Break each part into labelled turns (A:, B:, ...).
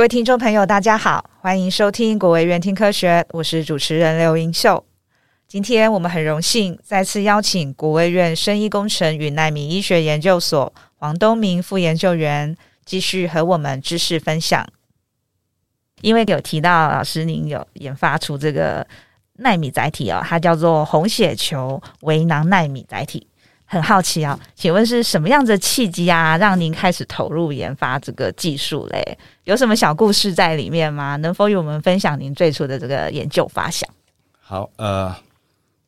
A: 各位听众朋友，大家好，欢迎收听国卫院听科学，我是主持人刘英秀。今天我们很荣幸再次邀请国卫院生医工程与纳米医学研究所黄东明副研究员继续和我们知识分享。因为有提到老师您有研发出这个纳米载体哦，它叫做红血球微囊纳米载体。很好奇啊，请问是什么样的契机啊，让您开始投入研发这个技术嘞？有什么小故事在里面吗？能否与我们分享您最初的这个研究发想？
B: 好，呃，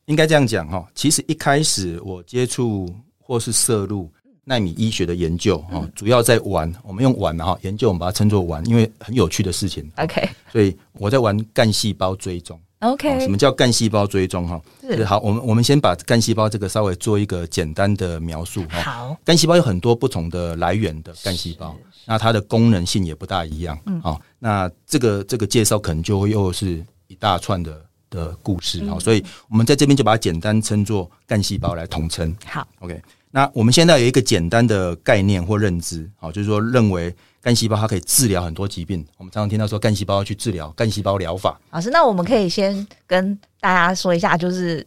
B: 应该这样讲哈。其实一开始我接触或是涉入奈米医学的研究哈，主要在玩，我们用玩哈研究，我们把它称作玩，因为很有趣的事情。
A: OK，
B: 所以我在玩干细胞追踪。
A: OK，
B: 什么叫干细胞追踪？哈，是好，我们我们先把干细胞这个稍微做一个简单的描述。
A: 好，
B: 干细胞有很多不同的来源的干细胞，那它的功能性也不大一样。嗯，好，那这个这个介绍可能就会又是一大串的的故事。好，所以我们在这边就把它简单称作干细胞来统称。
A: 好
B: ，OK，那我们现在有一个简单的概念或认知，好，就是说认为。干细胞它可以治疗很多疾病，我们常常听到说干细胞要去治疗干细胞疗法。
A: 老师，那我们可以先跟大家说一下，就是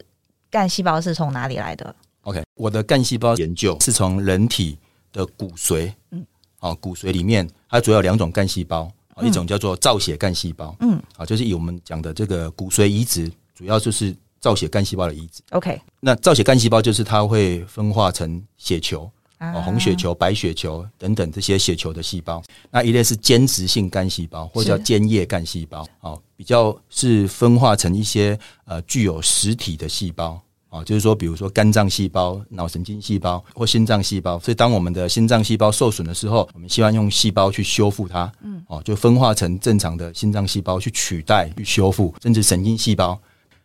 A: 干细胞是从哪里来的
B: ？OK，我的干细胞研究是从人体的骨髓，嗯，啊，骨髓里面它主要有两种干细胞，一种叫做造血干细胞，嗯，啊，就是以我们讲的这个骨髓移植，主要就是造血干细胞的移植。
A: OK，
B: 那造血干细胞就是它会分化成血球。哦，红血球、白血球等等这些血球的细胞，那一类是间质性干细胞，或者叫间叶干细胞。哦，比较是分化成一些呃具有实体的细胞。哦，就是说，比如说肝脏细胞、脑神经细胞或心脏细胞。所以，当我们的心脏细胞受损的时候，我们希望用细胞去修复它。嗯，哦，就分化成正常的心脏细胞去取代、去修复，甚至神经细胞。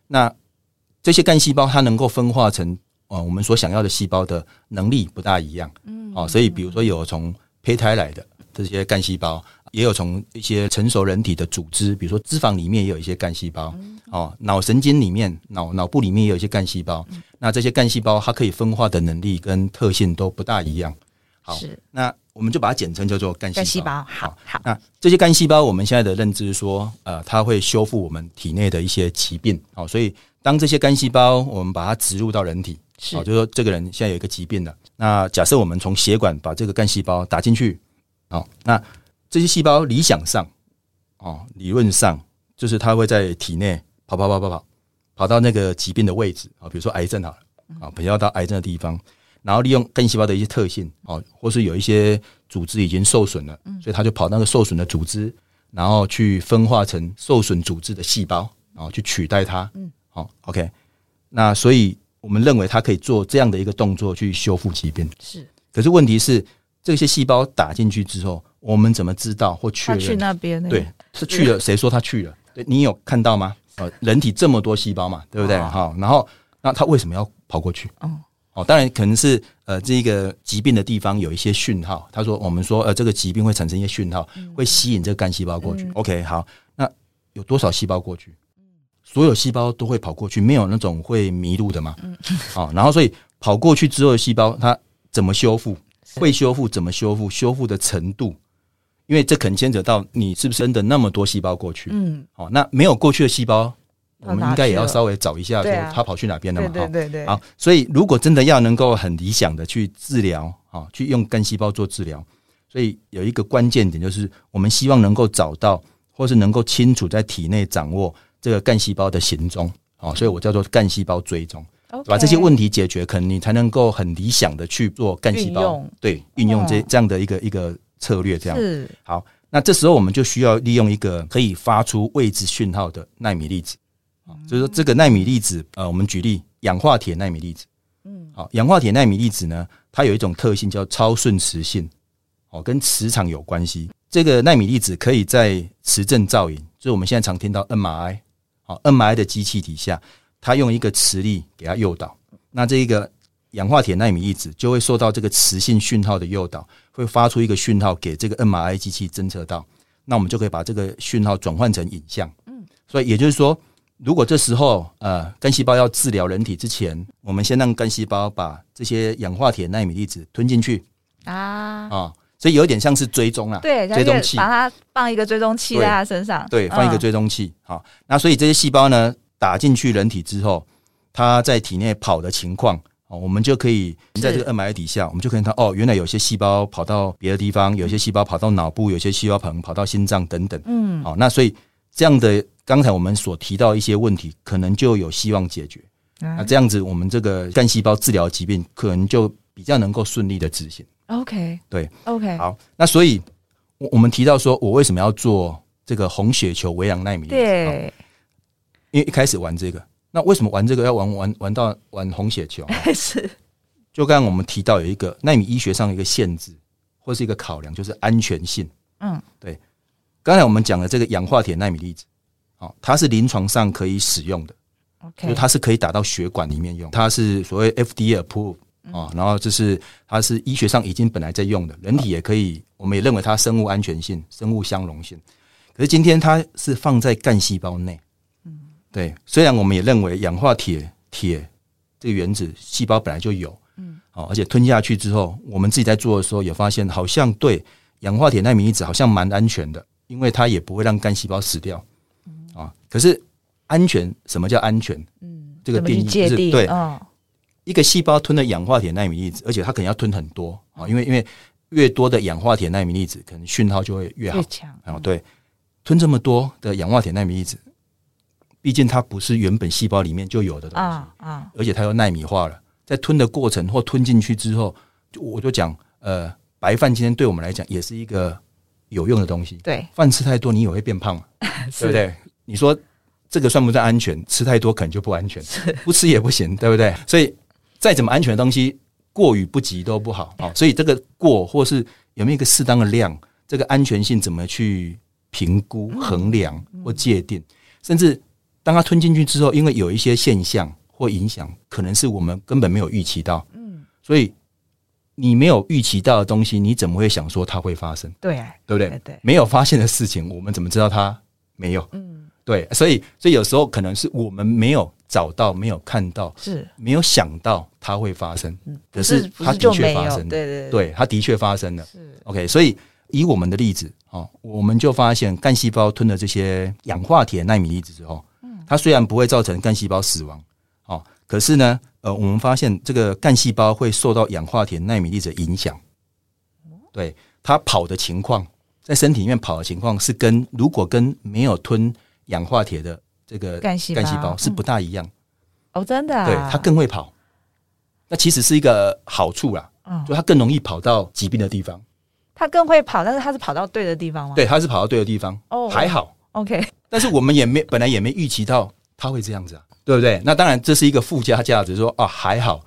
B: 那这些干细胞它能够分化成。哦，我们所想要的细胞的能力不大一样，嗯，哦，所以比如说有从胚胎来的这些干细胞，也有从一些成熟人体的组织，比如说脂肪里面也有一些干细胞，哦，脑神经里面、脑脑部里面也有一些干细胞，那这些干细胞它可以分化的能力跟特性都不大一样。好，是，那我们就把它简称叫做干细胞。
A: 好，好，
B: 那这些干细胞，我们现在的认知是说，呃，它会修复我们体内的一些疾病。好，所以当这些干细胞我们把它植入到人体。好，就是说这个人现在有一个疾病了。那假设我们从血管把这个干细胞打进去，好，那这些细胞理想上，哦，理论上就是它会在体内跑跑跑跑跑，跑到那个疾病的位置啊，比如说癌症好了，啊，比较到癌症的地方，然后利用干细胞的一些特性，哦，或是有一些组织已经受损了，所以它就跑那个受损的组织，然后去分化成受损组织的细胞，然后去取代它。嗯，好，OK，那所以。我们认为它可以做这样的一个动作去修复疾病，
A: 是。
B: 可是问题是，这些细胞打进去之后，我们怎么知道或确认？
A: 去那边？
B: 对，是去了。谁说他去了？对，你有看到吗？呃，人体这么多细胞嘛，对不对？好，然后那他为什么要跑过去？哦，哦，当然可能是呃，这个疾病的地方有一些讯号。他说，我们说呃，这个疾病会产生一些讯号，会吸引这个干细胞过去。OK，好，那有多少细胞过去？所有细胞都会跑过去，没有那种会迷路的嘛？嗯，好，然后所以跑过去之后的细胞，它怎么修复？会修复？怎么修复？修复的程度？因为这可能牵扯到你是不是真的那么多细胞过去？嗯，好，那没有过去的细胞，我们应该也要稍微找一下，说它跑去哪边了嘛？
A: 对对对。
B: 好，所以如果真的要能够很理想的去治疗，啊，去用干细胞做治疗，所以有一个关键点就是，我们希望能够找到，或是能够清楚在体内掌握。这个干细胞的行踪，哦，所以我叫做干细胞追踪.把这些问题解决，可能你才能够很理想的去做干细胞，用对，运用这这样的一个一个策略，这样是好。那这时候我们就需要利用一个可以发出位置讯号的纳米粒子，就是说这个纳米粒子，呃，我们举例氧化铁纳米粒子，嗯，好，氧化铁纳米粒子呢，它有一种特性叫超顺磁性，哦，跟磁场有关系。这个纳米粒子可以在磁振造影，就是我们现在常听到 MRI。MRI 的机器底下，它用一个磁力给它诱导，那这一个氧化铁纳米粒子就会受到这个磁性讯号的诱导，会发出一个讯号给这个 MRI 机器侦测到，那我们就可以把这个讯号转换成影像。嗯，所以也就是说，如果这时候呃干细胞要治疗人体之前，我们先让干细胞把这些氧化铁纳米粒子吞进去啊。啊，所以有点像是追踪啊，
A: 对，
B: 追踪器，
A: 把它放一个追踪器在它身上，
B: 对，放一个追踪器。好、嗯，那所以这些细胞呢，打进去人体之后，它在体内跑的情况，哦，我们就可以在这个 MRI 底下，我们就可以看哦，原来有些细胞跑到别的地方，有些细胞跑到脑部，有些细胞可能跑到心脏等等。嗯，好，那所以这样的刚才我们所提到一些问题，可能就有希望解决。那这样子，我们这个干细胞治疗疾病可能就比较能够顺利的执行。
A: OK，
B: 对
A: ，OK，
B: 好。那所以，我我们提到说，我为什么要做这个红血球微量奈米粒子？
A: 对，
B: 因为一开始玩这个，那为什么玩这个要玩玩玩到玩红血球？
A: 是，
B: 就刚刚我们提到有一个纳米医学上的一个限制，或是一个考量，就是安全性。嗯，对。刚才我们讲的这个氧化铁纳米粒子，好，它是临床上可以使用的。
A: Okay.
B: 就它是可以打到血管里面用，它是所谓 FDA approved 啊，然后就是它是医学上已经本来在用的，人体也可以，我们也认为它生物安全性、生物相容性。可是今天它是放在干细胞内，嗯，对。虽然我们也认为氧化铁铁这个原子细胞本来就有，嗯，哦，而且吞下去之后，我们自己在做的时候也发现，好像对氧化铁纳米粒子好像蛮安全的，因为它也不会让干细胞死掉，啊，可是。安全？什么叫安全？嗯，这个定义就是对。哦、一个细胞吞了氧化铁纳米粒子，而且它可能要吞很多啊，因为因为越多的氧化铁纳米粒子，可能讯号就会越好。越强啊，对，吞这么多的氧化铁纳米粒子，毕竟它不是原本细胞里面就有的东西啊，啊而且它又纳米化了，在吞的过程或吞进去之后，我就讲，呃，白饭今天对我们来讲也是一个有用的东西。对，饭吃太多你也会变胖嘛，对不对？你说。这个算不算安全？吃太多可能就不安全，不吃也不行，对不对？所以再怎么安全的东西，过与不及都不好啊。所以这个过或是有没有一个适当的量，这个安全性怎么去评估、衡量或界定？甚至当它吞进去之后，因为有一些现象或影响，可能是我们根本没有预期到。嗯，所以你没有预期到的东西，你怎么会想说它会发生？对，对不对？对，没有发现的事情，我们怎么知道它没有？嗯。对，所以所以有时候可能是我们没有找到，没有看到，是没有想到它会发生，可是它的确发生，对对对，它的确发生了。是 OK，所以以我们的例子啊，我们就发现干细胞吞了这些氧化铁纳米粒子之后，它虽然不会造成干细胞死亡，哦，可是呢，呃，我们发现这个干细胞会受到氧化铁纳米粒子的影响，对它跑的情况，在身体里面跑的情况是跟如果跟没有吞。氧化铁的这个干细干细胞是不大一样。
A: 哦，真的，
B: 对，它更会跑，那其实是一个好处啦，嗯，就它更容易跑到疾病的地方，
A: 它更会跑，但是它是跑到对的地方吗？
B: 对，它是跑到对的地方哦，还好
A: ，OK，
B: 但是我们也没 本来也没预期到它会这样子啊，对不对？那当然这是一个附加价值，说啊还好，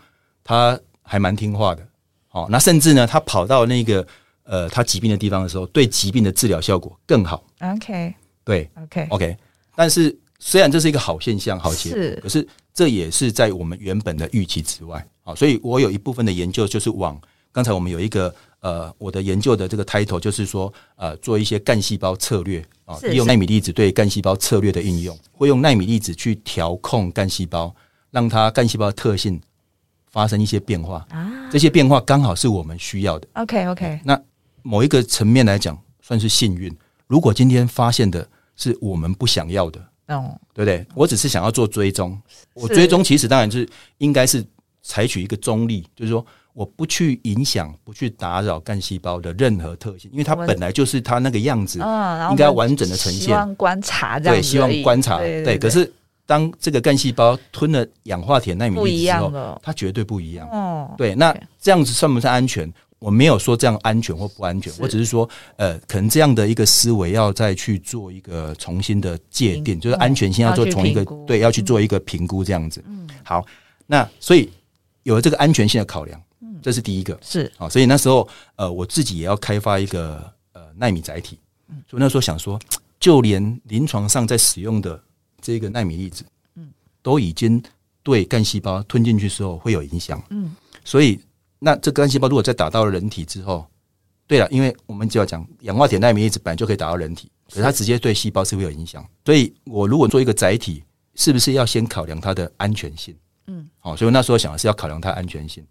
B: 它还蛮听话的，哦，那甚至呢，它跑到那个呃它疾病的地方的时候，对疾病的治疗效果更好
A: ，OK，
B: 对
A: ，OK，OK。
B: 但是，虽然这是一个好现象、好结果，可是这也是在我们原本的预期之外啊。所以我有一部分的研究就是往刚才我们有一个呃，我的研究的这个 title 就是说呃，做一些干细胞策略啊，利用纳米粒子对干细胞策略的应用，会用纳米粒子去调控干细胞，让它干细胞的特性发生一些变化啊。这些变化刚好是我们需要的。
A: OK OK。
B: 那某一个层面来讲，算是幸运。如果今天发现的。是我们不想要的，哦，对不对？我只是想要做追踪，我追踪其实当然是应该是采取一个中立，就是说我不去影响、不去打扰干细胞的任何特性，因为它本来就是它那个样子，应该完整的呈现。希
A: 望观察，
B: 对，希望观察，对。可是当这个干细胞吞了氧化铁纳米粒子之后，它绝对不一样。哦，对，那这样子算不算安全？我没有说这样安全或不安全，我只是说，呃，可能这样的一个思维要再去做一个重新的界定，就是安全性要做从一个对，要去做一个评估这样子。嗯，好，那所以有了这个安全性的考量，嗯，这是第一个。是。啊，所以那时候呃，我自己也要开发一个呃纳米载体，嗯，所以那时候想说，就连临床上在使用的这个纳米粒子，嗯，都已经对干细胞吞进去之后会有影响，嗯，所以。那这干细胞如果再打到了人体之后，对了，因为我们就要讲氧化铁纳米粒子本来就可以打到人体，可是它直接对细胞是会有影响。所以我如果做一个载体，是不是要先考量它的安全性？嗯，好，所以我那时候想的是要考量它的安全性。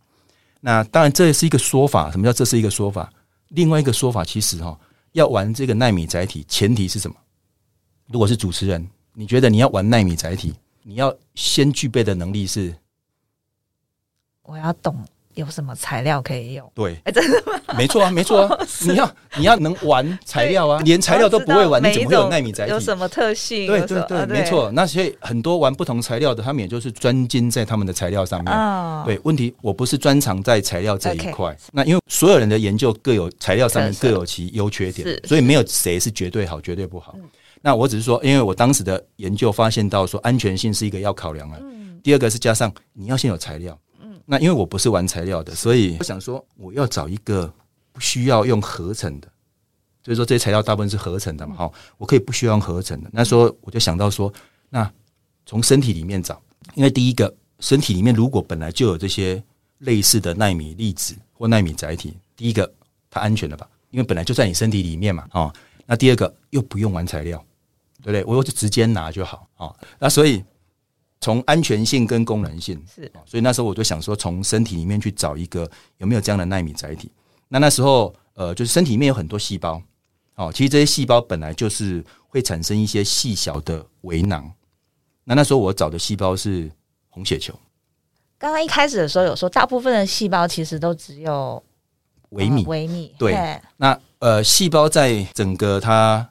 B: 那当然这是一个说法，什么叫这是一个说法？另外一个说法，其实哈，要玩这个纳米载体，前提是什么？如果是主持人，你觉得你要玩纳米载体，你要先具备的能力是，
A: 我要懂。有什么材料可以用？
B: 对，
A: 哎，真的吗？
B: 没错啊，没错啊！你要你要能玩材料啊，连材料都不会玩，你怎么会有奈米载体？
A: 有什么特性？
B: 对对对，没错。那所以很多玩不同材料的，他们也就是专精在他们的材料上面。对，问题我不是专长在材料这一块。那因为所有人的研究各有材料上面各有其优缺点，所以没有谁是绝对好、绝对不好。那我只是说，因为我当时的研究发现到说，安全性是一个要考量的。第二个是加上你要先有材料。那因为我不是玩材料的，所以我想说我要找一个不需要用合成的，就是说这些材料大部分是合成的嘛，哈，我可以不需要用合成的。那时候我就想到说，那从身体里面找，因为第一个身体里面如果本来就有这些类似的纳米粒子或纳米载体，第一个它安全了吧？因为本来就在你身体里面嘛，哦，那第二个又不用玩材料，对不对？我就直接拿就好啊。那所以。从安全性跟功能性是，所以那时候我就想说，从身体里面去找一个有没有这样的纳米载体。那那时候，呃，就是身体里面有很多细胞，哦，其实这些细胞本来就是会产生一些细小的微囊。那那时候我找的细胞是红血球。
A: 刚刚一开始的时候有说，大部分的细胞其实都只有
B: 微米，
A: 微米。
B: 对，那呃，细胞在整个它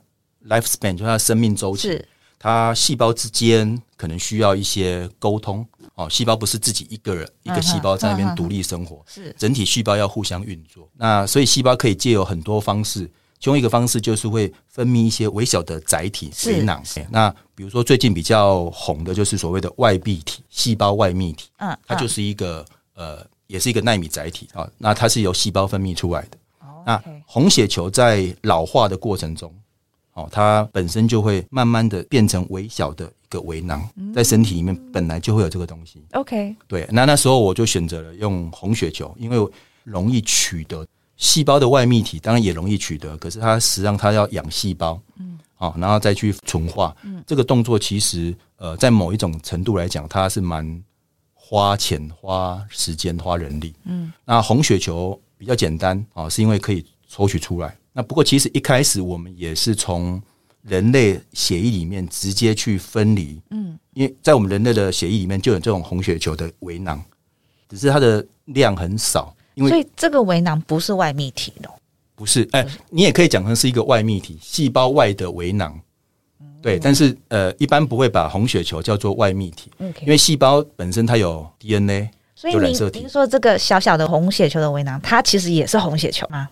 B: lifespan，就是它的生命周期。它细胞之间可能需要一些沟通哦，细胞不是自己一个人一个细胞在那边独立生活，是整体细胞要互相运作。那所以细胞可以借有很多方式，其中一个方式就是会分泌一些微小的载体水囊。那比如说最近比较红的就是所谓的外泌体，细胞外泌体，嗯，它就是一个呃，也是一个纳米载体啊。那它是由细胞分泌出来的。那红血球在老化的过程中。哦，它本身就会慢慢的变成微小的一个微囊，在身体里面本来就会有这个东西。OK，对，那那时候我就选择了用红血球，因为容易取得。细胞的外泌体当然也容易取得，可是它实际上它要养细胞，嗯，好，然后再去纯化，嗯，这个动作其实呃，在某一种程度来讲，它是蛮花钱、花时间、花人力，嗯，那红血球比较简单啊，是因为可以抽取出来。那不过，其实一开始我们也是从人类血液里面直接去分离，嗯，因为在我们人类的血液里面就有这种红血球的微囊，只是它的量很少。因为
A: 所以这个微囊不是外泌体的，
B: 不是。哎，你也可以讲成是一个外泌体，细胞外的微囊。对，但是呃，一般不会把红血球叫做外泌体，因为细胞本身它有 DNA，
A: 所以您您说这个小小的红血球的围囊，它其实也是红血球吗？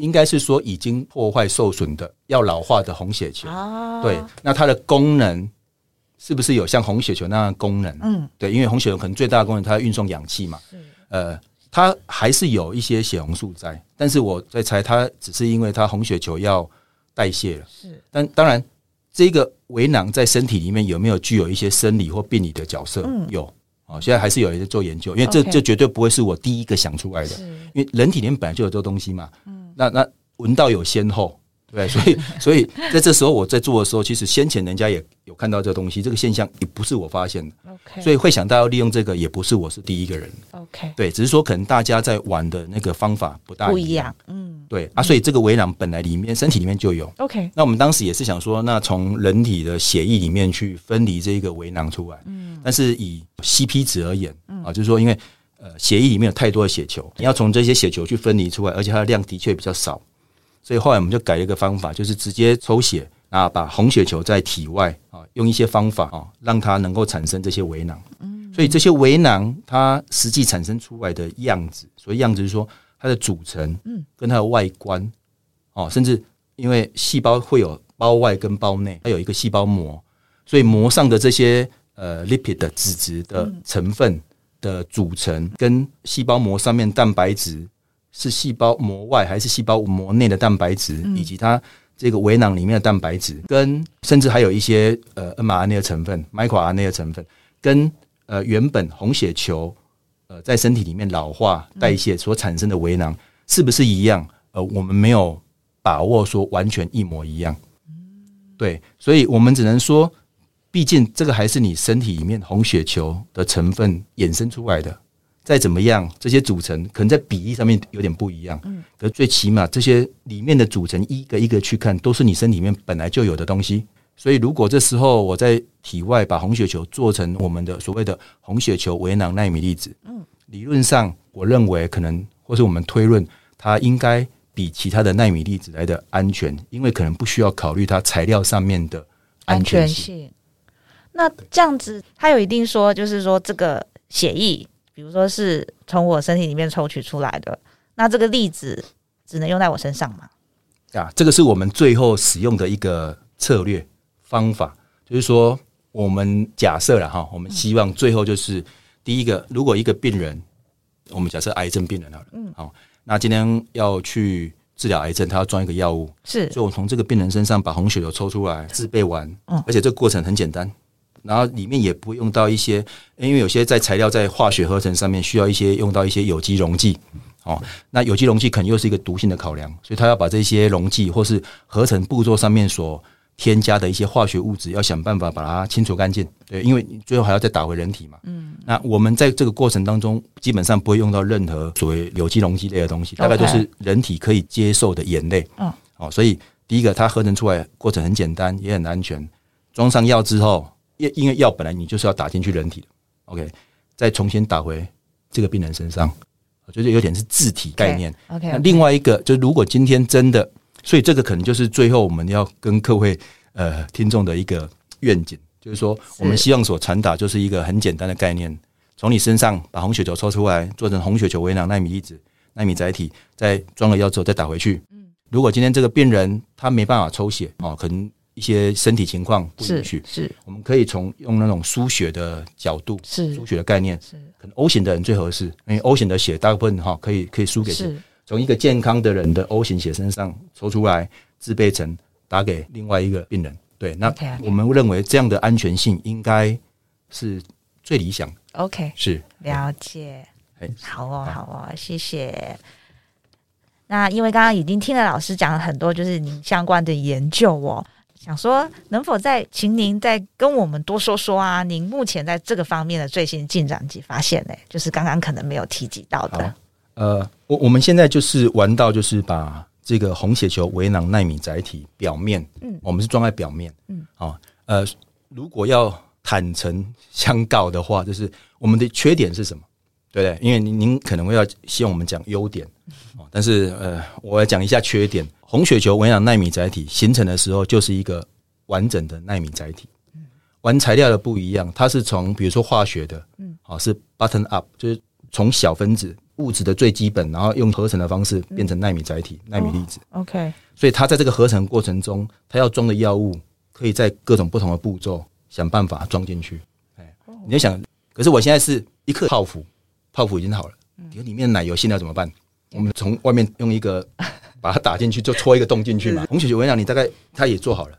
B: 应该是说已经破坏受损的要老化的红血球，对，那它的功能是不是有像红血球那样的功能？嗯，对，因为红血球可能最大的功能它要运送氧气嘛，呃，它还是有一些血红素在，但是我在猜它只是因为它红血球要代谢了，是，但当然这个围囊在身体里面有没有具有一些生理或病理的角色？有。哦，现在还是有人在做研究，因为这这绝对不会是我第一个想出来的，因为人体里面本来就有这个东西嘛。嗯，那那闻道有先后，对，所以所以在这时候我在做的时候，其实先前人家也有看到这个东西，这个现象也不是我发现的。OK，所以会想到要利用这个，也不是我是第一个人。OK，对，只是说可能大家在玩的那个方法不大不一样。嗯。对啊，所以这个微囊本来里面身体里面就有。OK，那我们当时也是想说，那从人体的血液里面去分离这个微囊出来。嗯，但是以 CP 值而言，啊，就是说因为呃血液里面有太多的血球，你要从这些血球去分离出来，而且它的量的确比较少，所以后来我们就改了一个方法，就是直接抽血啊，把红血球在体外啊，用一些方法啊，让它能够产生这些围囊。嗯，所以这些围囊它实际产生出来的样子，所以样子是说。它的组成，嗯，跟它的外观，哦，甚至因为细胞会有胞外跟胞内，它有一个细胞膜，所以膜上的这些呃 lipid 的脂质的成分的组成，跟细胞膜上面蛋白质是细胞膜外还是细胞膜内的蛋白质，以及它这个微囊里面的蛋白质，跟甚至还有一些呃 mRNA 的成分、microRNA 的成分，跟呃原本红血球。呃，在身体里面老化代谢所产生的微囊是不是一样？呃，我们没有把握说完全一模一样。对，所以我们只能说，毕竟这个还是你身体里面红血球的成分衍生出来的，再怎么样，这些组成可能在比例上面有点不一样。嗯，可是最起码这些里面的组成一个一个去看，都是你身体里面本来就有的东西。所以如果这时候我在体外把红血球做成我们的所谓的红血球微囊纳米粒子，嗯，理论上我认为可能或是我们推论，它应该比其他的纳米粒子来的安全，因为可能不需要考虑它材料上面的安全性。
A: 那这样子，他有一定说，就是说这个血液。比如说是从我身体里面抽取出来的，那这个粒子只能用在我身上吗？
B: 啊，这个是我们最后使用的一个策略方法，就是说我们假设了哈，我们希望最后就是第一个，如果一个病人，我们假设癌症病人好了，嗯，好，那今天要去治疗癌症，他要装一个药物，
A: 是，
B: 所以我从这个病人身上把红血球抽出来，制备完，嗯，而且这个过程很简单。然后里面也不会用到一些，因为有些在材料在化学合成上面需要一些用到一些有机溶剂，哦，那有机溶剂可能又是一个毒性的考量，所以他要把这些溶剂或是合成步骤上面所添加的一些化学物质，要想办法把它清除干净。对，因为最后还要再打回人体嘛。嗯。那我们在这个过程当中，基本上不会用到任何所谓有机溶剂类的东西，大概都是人体可以接受的盐类。嗯。哦，所以第一个它合成出来过程很简单，也很安全。装上药之后。因因为药本来你就是要打进去人体的，OK，再重新打回这个病人身上，就是有点是自体概念。
A: Okay, OK，
B: 那另外一个就是如果今天真的，所以这个可能就是最后我们要跟各位呃听众的一个愿景，就是说我们希望所传达就是一个很简单的概念，从你身上把红血球抽出来，做成红血球微囊纳米粒子、纳米载体，再装了药之后再打回去。嗯，如果今天这个病人他没办法抽血哦，可能。一些身体情况不允许，
A: 是
B: 我们可以从用那种输血的角度，是输血的概念，是可能 O 型的人最合适，因为 O 型的血大部分哈可以可以输给是从一个健康的人的 O 型血身上抽出来，制备成打给另外一个病人。对，那我们认为这样的安全性应该是最理想的。
A: OK，
B: 是
A: 了解。好哦，好哦，谢谢。那因为刚刚已经听了老师讲了很多，就是您相关的研究哦。想说，能否再请您再跟我们多说说啊？您目前在这个方面的最新进展及发现呢？就是刚刚可能没有提及到的。
B: 呃，我我们现在就是玩到，就是把这个红血球微囊纳米载体表面，嗯，我们是装在表面，嗯，好，呃，如果要坦诚相告的话，就是我们的缺点是什么？对不对？因为您您可能会要希望我们讲优点，但是呃，我要讲一下缺点。红血球微囊纳米载体形成的时候，就是一个完整的纳米载体。玩材料的不一样，它是从比如说化学的，嗯，好是 button up，就是从小分子物质的最基本，然后用合成的方式变成纳米载体、奈米粒子。OK，所以它在这个合成过程中，它要装的药物可以在各种不同的步骤想办法装进去。哎，你要想，可是我现在是一克泡芙，泡芙已经好了，里面奶油现在怎么办？我们从外面用一个。把它打进去，就戳一个洞进去嘛。红血球微囊，你大概它也做好了。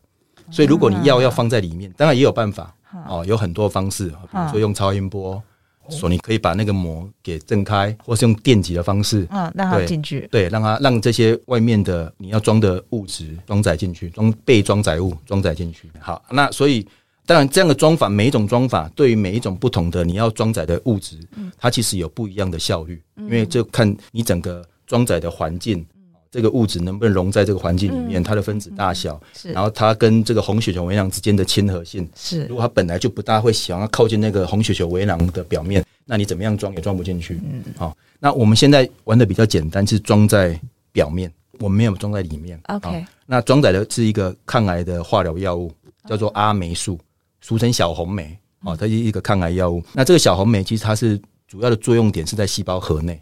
B: 所以如果你药要放在里面，当然也有办法哦，有很多方式，比如说用超音波，说你可以把那个膜给震开，或是用电极的方式，
A: 嗯，让它进去，
B: 对，让它让这些外面的你要装的物质装载进去，装被装载物装载进去。好，那所以当然这样的装法，每一种装法对于每一种不同的你要装载的物质，它其实有不一样的效率，因为就看你整个装载的环境。这个物质能不能溶在这个环境里面？它的分子大小，是，然后它跟这个红血球微囊之间的亲和性是。如果它本来就不大会想要靠近那个红血球微囊的表面，那你怎么样装也装不进去。嗯，好，那我们现在玩的比较简单，是装在表面，我们没有装在里面。OK，那装载的是一个抗癌的化疗药物，叫做阿霉素，俗称小红莓。哦，它是一个抗癌药物。那这个小红莓其实它是主要的作用点是在细胞核内。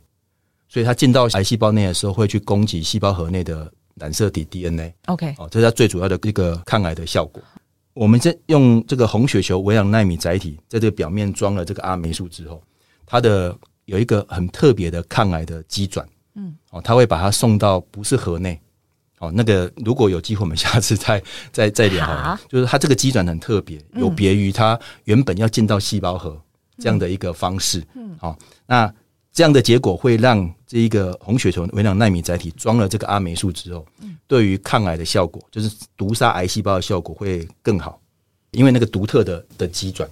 B: 所以它进到癌细胞内的时候，会去攻击细胞核内的染色体 DNA。OK，哦，这是它最主要的一个抗癌的效果。我们这用这个红血球微囊奈米载体，在这个表面装了这个阿霉素之后，它的有一个很特别的抗癌的机转。嗯，哦，它会把它送到不是核内。哦，那个如果有机会，我们下次再再再聊。就是它这个机转很特别，有别于它原本要进到细胞核这样的一个方式。嗯，好，那。这样的结果会让这一个红血球微囊纳米载体装了这个阿霉素之后，对于抗癌的效果，就是毒杀癌细胞的效果会更好，因为那个独特的的机转。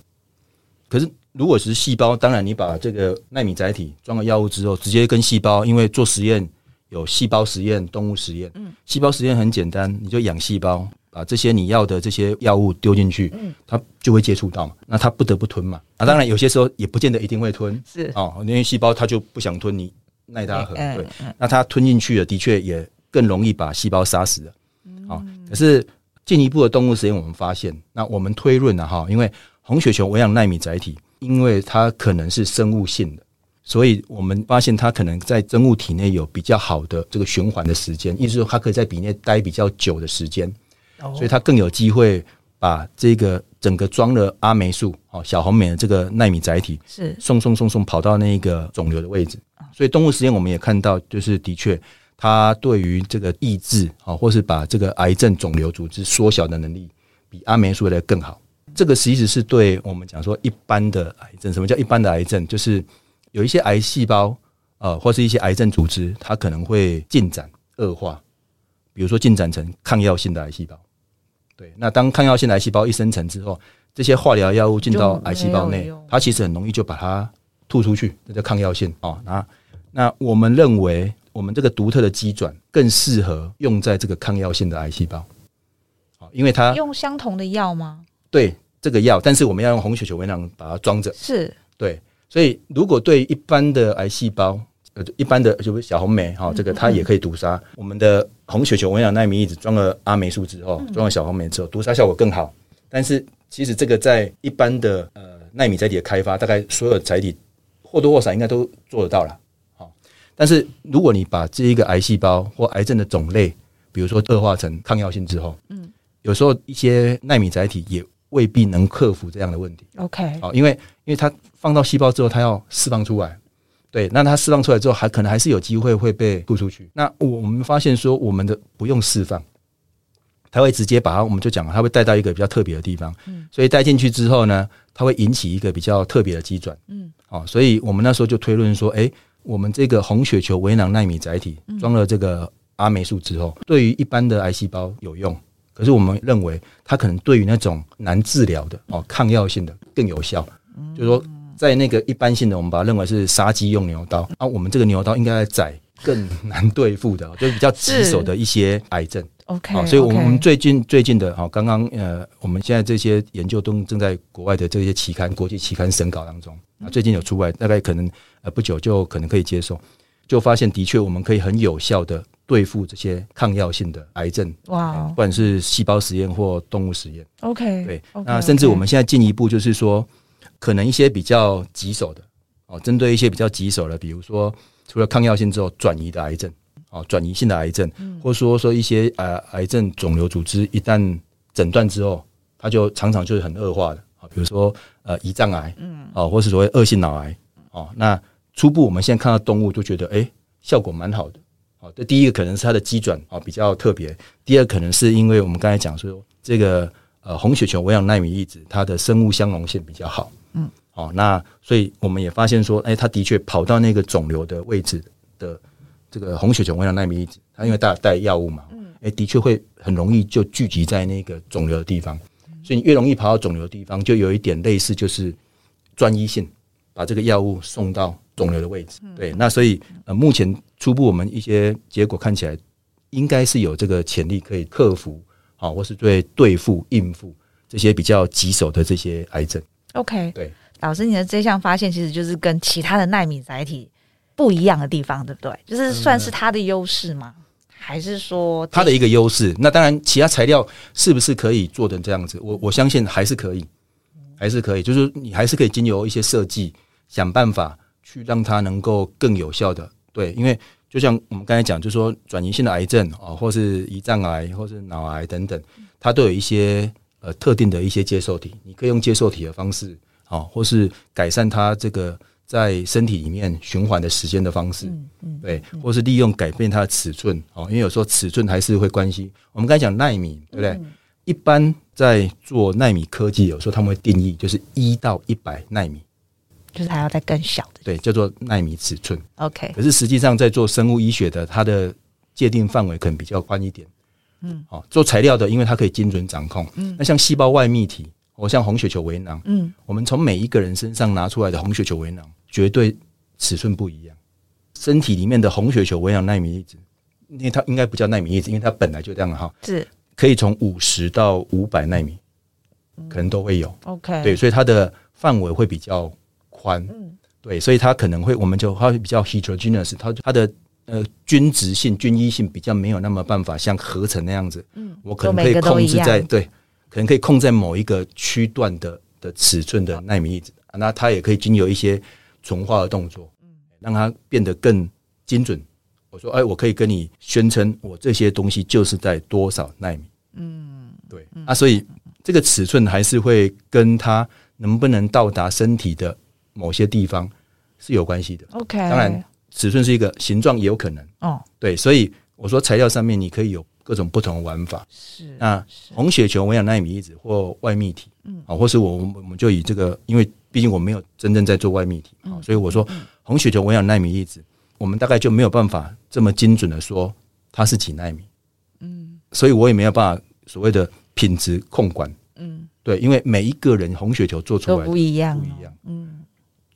B: 可是如果是细胞，当然你把这个纳米载体装了药物之后，直接跟细胞，因为做实验有细胞实验、动物实验。嗯，细胞实验很简单，你就养细胞，把这些你要的这些药物丢进去，嗯，它就会接触到嘛，那它不得不吞嘛。啊，当然有些时候也不见得一定会吞，是哦，因为细胞它就不想吞，你奈它何？对，那它吞进去了，的确也更容易把细胞杀死了。好，可是进一步的动物实验，我们发现，那我们推论了哈，因为红血球微养纳米载体。因为它可能是生物性的，所以我们发现它可能在生物体内有比较好的这个循环的时间，意思说它可以在体内待比较久的时间，所以它更有机会把这个整个装了阿霉素哦小红莓的这个纳米载体是送送送送跑到那个肿瘤的位置。所以动物实验我们也看到，就是的确它对于这个抑制啊，或是把这个癌症肿瘤组织缩小的能力，比阿霉素来的更好。这个其实是对我们讲说一般的癌症，什么叫一般的癌症？就是有一些癌细胞，呃，或是一些癌症组织，它可能会进展恶化，比如说进展成抗药性的癌细胞。对，那当抗药性的癌细胞一生成之后，这些化疗药物进到癌细胞内，它其实很容易就把它吐出去，这叫抗药性哦。那那我们认为，我们这个独特的机转更适合用在这个抗药性的癌细胞，好，因为它
A: 用相同的药吗？
B: 对。这个药，但是我们要用红血球微囊把它装着，
A: 是
B: 对。所以如果对一般的癌细胞，呃，一般的就是小红莓哈，这个它也可以毒杀。我们的红血球微囊奈米粒子装了阿霉素之后，装了小红莓之后，毒杀效果更好。但是其实这个在一般的呃纳米载体的开发，大概所有载体或多或少应该都做得到了。好，但是如果你把这一个癌细胞或癌症的种类，比如说恶化成抗药性之后，嗯，有时候一些耐米载体也。未必能克服这样的问题。OK，好，因为因为它放到细胞之后，它要释放出来，对，那它释放出来之后，还可能还是有机会会被吐出去。那我们发现说，我们的不用释放，它会直接把它，我们就讲，它会带到一个比较特别的地方。嗯，所以带进去之后呢，它会引起一个比较特别的机转。嗯，哦，所以我们那时候就推论说，诶，我们这个红血球微囊纳米载体装了这个阿霉素之后，对于一般的癌细胞有用。可是我们认为，它可能对于那种难治疗的哦，抗药性的更有效。就是说，在那个一般性的，我们把它认为是杀鸡用牛刀啊，我们这个牛刀应该来宰更难对付的，就是比较棘手的一些癌症。OK，所以我们最近最近的哈，刚刚呃，我们现在这些研究都正在国外的这些期刊、国际期刊审稿当中啊，最近有出来，大概可能呃不久就可能可以接受，就发现的确我们可以很有效的。对付这些抗药性的癌症，哇，不管是细胞实验或动物实验，OK，对，okay, 那甚至我们现在进一步就是说，可能一些比较棘手的哦，针对一些比较棘手的，比如说除了抗药性之后转移的癌症，哦，转移性的癌症，或者说说一些呃癌症肿瘤组织一旦诊断之后，它就常常就是很恶化的啊，比如说呃胰脏癌，嗯，哦，或是所谓恶性脑癌，哦，那初步我们现在看到动物就觉得，哎，效果蛮好的。好，这第一个可能是它的基转啊比较特别，第二可能是因为我们刚才讲说这个呃红血球维养纳米粒子它的生物相容性比较好，嗯，好，那所以我们也发现说，哎，它的确跑到那个肿瘤的位置的这个红血球微量纳米粒子，它因为带带药物嘛，嗯，哎，的确会很容易就聚集在那个肿瘤的地方，所以你越容易跑到肿瘤的地方，就有一点类似就是专一性，把这个药物送到。肿瘤的位置，对，那所以呃，目前初步我们一些结果看起来，应该是有这个潜力可以克服啊，或是对对付应付这些比较棘手的这些癌症。OK，对，
A: 老师，你的这项发现其实就是跟其他的纳米载体不一样的地方，对不对？就是算是它的优势吗？还是说
B: 它的一个优势？那当然，其他材料是不是可以做成这样子？我我相信还是可以，还是可以，就是你还是可以经由一些设计想办法。去让它能够更有效的对，因为就像我们刚才讲，就是说转移性的癌症啊，或是胰脏癌，或是脑癌等等，它都有一些呃特定的一些接受体，你可以用接受体的方式啊，或是改善它这个在身体里面循环的时间的方式，对，或是利用改变它的尺寸哦，因为有时候尺寸还是会关系。我们刚才讲奈米，对不对？一般在做纳米科技，有时候他们会定义就是一到一百纳米。
A: 就是还要再更小的，
B: 对，叫做纳米尺寸。
A: OK，
B: 可是实际上在做生物医学的，它的界定范围可能比较宽一点。嗯，哦，做材料的，因为它可以精准掌控。嗯，那像细胞外泌体，我像红血球围囊，
A: 嗯，
B: 我们从每一个人身上拿出来的红血球围囊，绝对尺寸不一样。身体里面的红血球围囊纳米粒子，因为它应该不叫纳米粒子，因为它本来就这样哈，
A: 是
B: 可以从五十到五百纳米，可能都会有。
A: OK，
B: 对，所以它的范围会比较宽。
A: 嗯，
B: 对，所以它可能会，我们就它会比较 heterogeneous，它它的呃均值性、均一性比较没有那么办法像合成那样子。嗯，我可能可以控制在对，可能可以控制在某一个区段的的尺寸的纳米粒子，那它也可以经由一些纯化的动作，嗯，让它变得更精准。我说，哎，我可以跟你宣称，我这些东西就是在多少纳米。嗯，对，啊，所以。这个尺寸还是会跟它能不能到达身体的某些地方是有关系的。
A: OK，
B: 当然尺寸是一个形状也有可能。哦，对，所以我说材料上面你可以有各种不同的玩法。是，那红血球围囊奈米粒子或外泌体，嗯，啊，或是我我们就以这个，因为毕竟我没有真正在做外泌体啊，所以我说红血球围囊奈米粒子，我们大概就没有办法这么精准的说它是几纳米。嗯，所以我也没有办法所谓的。品质控管，嗯，对，因为每一个人红血球做出来
A: 不一样，
B: 不一样，嗯，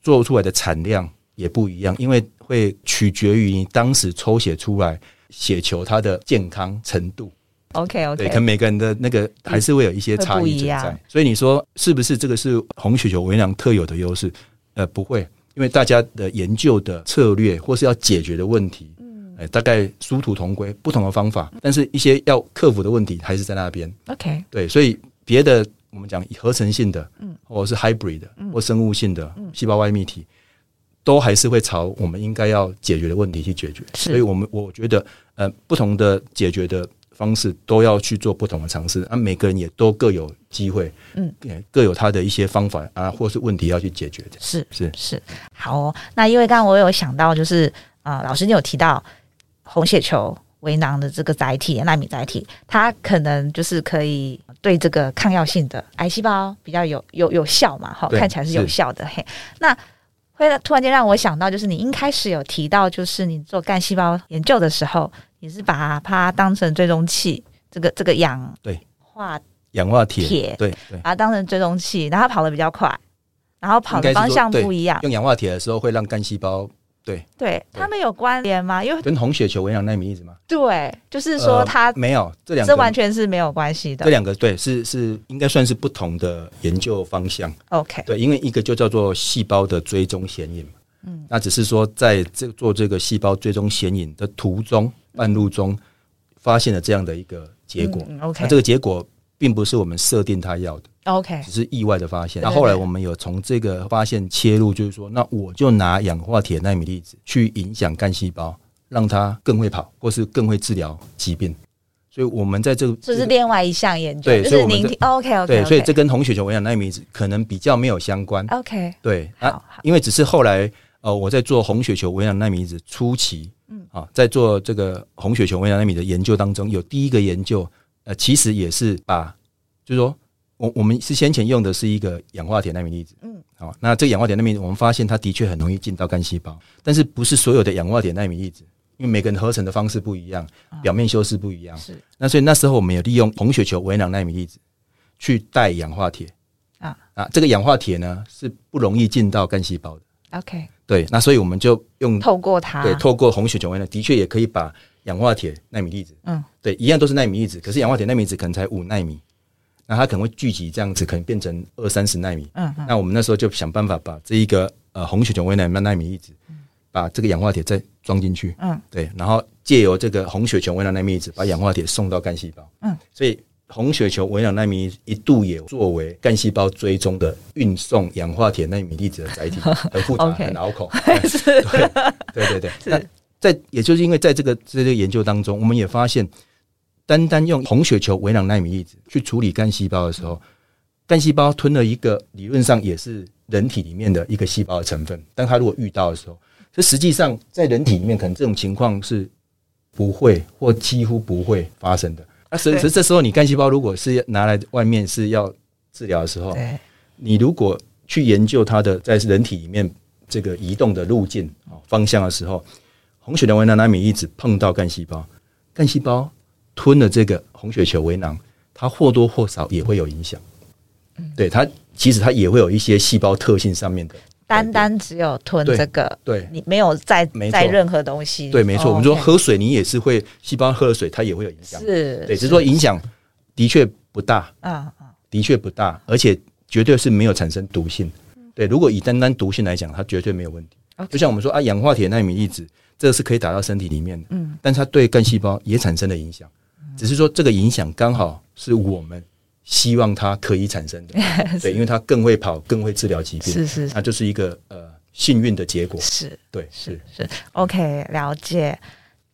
B: 做出来的产量也不一样，因为会取决于你当时抽血出来血球它的健康程度。
A: OK OK，
B: 对，可能每个人的那个还是会有一些差异存在。所以你说是不是这个是红血球微囊特有的优势？呃，不会，因为大家的研究的策略或是要解决的问题。大概殊途同归，不同的方法，但是一些要克服的问题还是在那边。
A: OK，
B: 对，所以别的我们讲合成性的，嗯，或者是 hybrid 的，或生物性的，细胞外泌体，都还是会朝我们应该要解决的问题去解决。所以我们我觉得，呃，不同的解决的方式都要去做不同的尝试，啊，每个人也都各有机会，嗯，各有他的一些方法啊，或是问题要去解决的。
A: 是是是，好哦。那因为刚刚我有想到，就是啊、呃，老师你有提到。红血球围囊的这个载体，纳米载体，它可能就是可以对这个抗药性的癌细胞比较有有有效嘛？哈，看起来是有效的。嘿，那会突然间让我想到，就是你一开始有提到，就是你做干细胞研究的时候，你是把它当成追踪器，这个这个氧
B: 对
A: 化
B: 氧化铁
A: 铁
B: 对
A: 对，把它当成追踪器，然后它跑得比较快，然后跑的方向不一样。
B: 用氧化铁的时候会让干细胞。对
A: 对，他们有关联吗？因为
B: 跟红血球围囊奈米粒子吗？
A: 对，就是说它、呃、
B: 没有这两个，
A: 这完全是没有关系的。
B: 这两个对是是应该算是不同的研究方向。
A: OK，
B: 对，因为一个就叫做细胞的追踪显影嘛，嗯，那只是说在这做这个细胞追踪显影的途中半路中发现了这样的一个结果。
A: 嗯、OK，
B: 那这个结果并不是我们设定它要的。
A: OK，
B: 只是意外的发现。那后来我们有从这个发现切入，就是说，那我就拿氧化铁纳米粒子去影响干细胞，让它更会跑，或是更会治疗疾病。所以，我们在这个
A: 这是另外一项研究。
B: 对，所以我们
A: OK OK
B: 对，所以这跟红血球维养纳米粒子可能比较没有相关。
A: OK，
B: 对啊，因为只是后来呃，我在做红血球维养纳米粒子初期，嗯啊，在做这个红血球维养纳米的研究当中，有第一个研究，呃，其实也是把，就是说。我我们是先前用的是一个氧化铁纳米粒子，嗯，好，那这个氧化铁纳米，我们发现它的确很容易进到干细胞，但是不是所有的氧化铁纳米粒子，因为每个人合成的方式不一样，表面修饰不一样，是。那所以那时候我们有利用红血球微囊纳米粒子去带氧化铁，啊。啊，这个氧化铁呢是不容易进到干细胞的
A: ，OK，
B: 对，那所以我们就用
A: 透过它，
B: 对，透过红血球微囊，的确也可以把氧化铁纳米粒子，嗯，对，一样都是纳米粒子，可是氧化铁纳米粒子可能才五纳米。那它可能会聚集这样子，可能变成二三十纳米。嗯，那我们那时候就想办法把这一个呃红血球围囊纳米粒子，把这个氧化铁再装进去。嗯，对，然后借由这个红血球微囊奈米粒子把氧化铁送到干细胞。嗯，所以红血球微囊纳米一度也作为干细胞追踪的运送氧化铁纳米粒子的载体，很复杂，很拗口。对对对对，那在也就是因为在这个这个研究当中，我们也发现。单单用红血球围囊纳米粒子去处理干细胞的时候，干细胞吞了一个理论上也是人体里面的一个细胞的成分，但它如果遇到的时候，这实际上在人体里面可能这种情况是不会或几乎不会发生的。那所以这时候你干细胞如果是拿来外面是要治疗的时候，你如果去研究它的在人体里面这个移动的路径啊方向的时候，红血球围囊纳米粒子碰到干细胞，干细胞。吞了这个红血球围囊，它或多或少也会有影响。嗯、对它其实它也会有一些细胞特性上面的。
A: 单单只有吞这个，
B: 对，
A: 你没有再再任何东西。
B: 对，没错。我们说喝水，你也是会细胞喝了水，它也会有影响。
A: 是，
B: 对，只是说影响的确不大。啊的确不大，而且绝对是没有产生毒性。对，如果以单单毒性来讲，它绝对没有问题。就像我们说啊，氧化铁纳米粒子，这个是可以打到身体里面的。嗯，但它对干细胞也产生了影响，只是说这个影响刚好是我们。希望它可以产生的，对，因为它更会跑，更会治疗疾病，
A: 是是，
B: 那就是一个呃幸运的结果，
A: 是对，
B: 是
A: 是，是，OK，了解。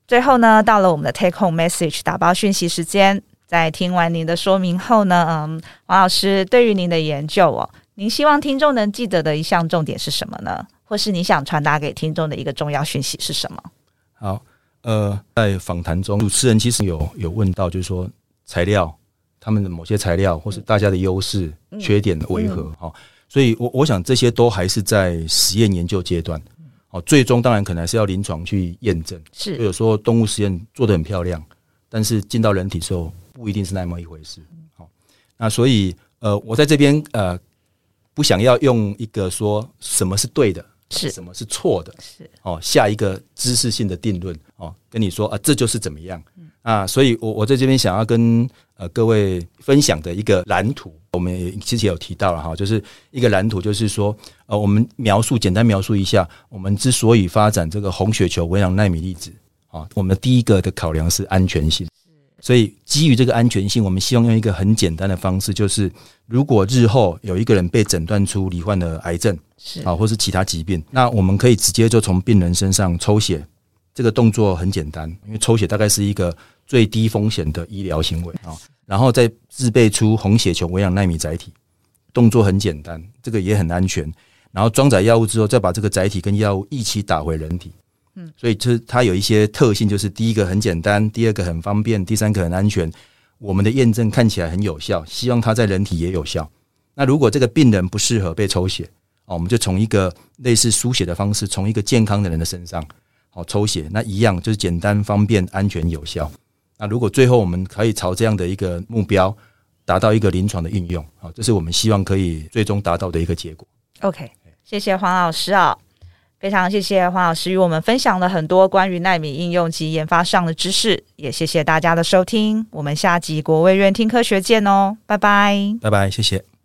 A: 最后呢，到了我们的 Take Home Message 打包讯息时间，在听完您的说明后呢，嗯，王老师对于您的研究哦，您希望听众能记得的一项重点是什么呢？或是你想传达给听众的一个重要讯息是什么？
B: 好，呃，在访谈中，主持人其实有有问到，就是说材料。他们的某些材料，或是大家的优势、缺点为何？哈，所以我我想这些都还是在实验研究阶段。哦，最终当然可能还是要临床去验证。
A: 是，
B: 有时候动物实验做得很漂亮，但是进到人体之后不一定是那么一回事。好，那所以呃，我在这边呃，不想要用一个说什么是对的，是。什么？是错的，是。哦，下一个知识性的定论。哦，跟你说啊，这就是怎么样。啊，所以我我在这边想要跟呃各位分享的一个蓝图，我们也之前有提到了哈，就是一个蓝图，就是说呃，我们描述简单描述一下，我们之所以发展这个红血球微量纳米粒子啊，我们第一个的考量是安全性，所以基于这个安全性，我们希望用一个很简单的方式，就是如果日后有一个人被诊断出罹患了癌症是啊，或是其他疾病，那我们可以直接就从病人身上抽血，这个动作很简单，因为抽血大概是一个。最低风险的医疗行为啊，然后再制备出红血球维养纳米载体，动作很简单，这个也很安全。然后装载药物之后，再把这个载体跟药物一起打回人体。嗯，所以就是它有一些特性，就是第一个很简单，第二个很方便，第三个很安全。我们的验证看起来很有效，希望它在人体也有效。那如果这个病人不适合被抽血，哦，我们就从一个类似输血的方式，从一个健康的人的身上，好抽血，那一样就是简单、方便、安全、有效。那如果最后我们可以朝这样的一个目标达到一个临床的应用，好，这是我们希望可以最终达到的一个结果。
A: OK，谢谢黄老师啊，非常谢谢黄老师与我们分享了很多关于纳米应用及研发上的知识，也谢谢大家的收听，我们下集国卫院听科学见哦，拜拜，
B: 拜拜，谢谢。